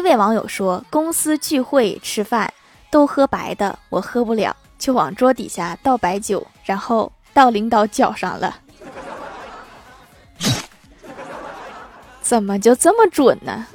一位网友说，公司聚会吃饭都喝白的，我喝不了，就往桌底下倒白酒，然后倒领导脚上了。怎么就这么准呢？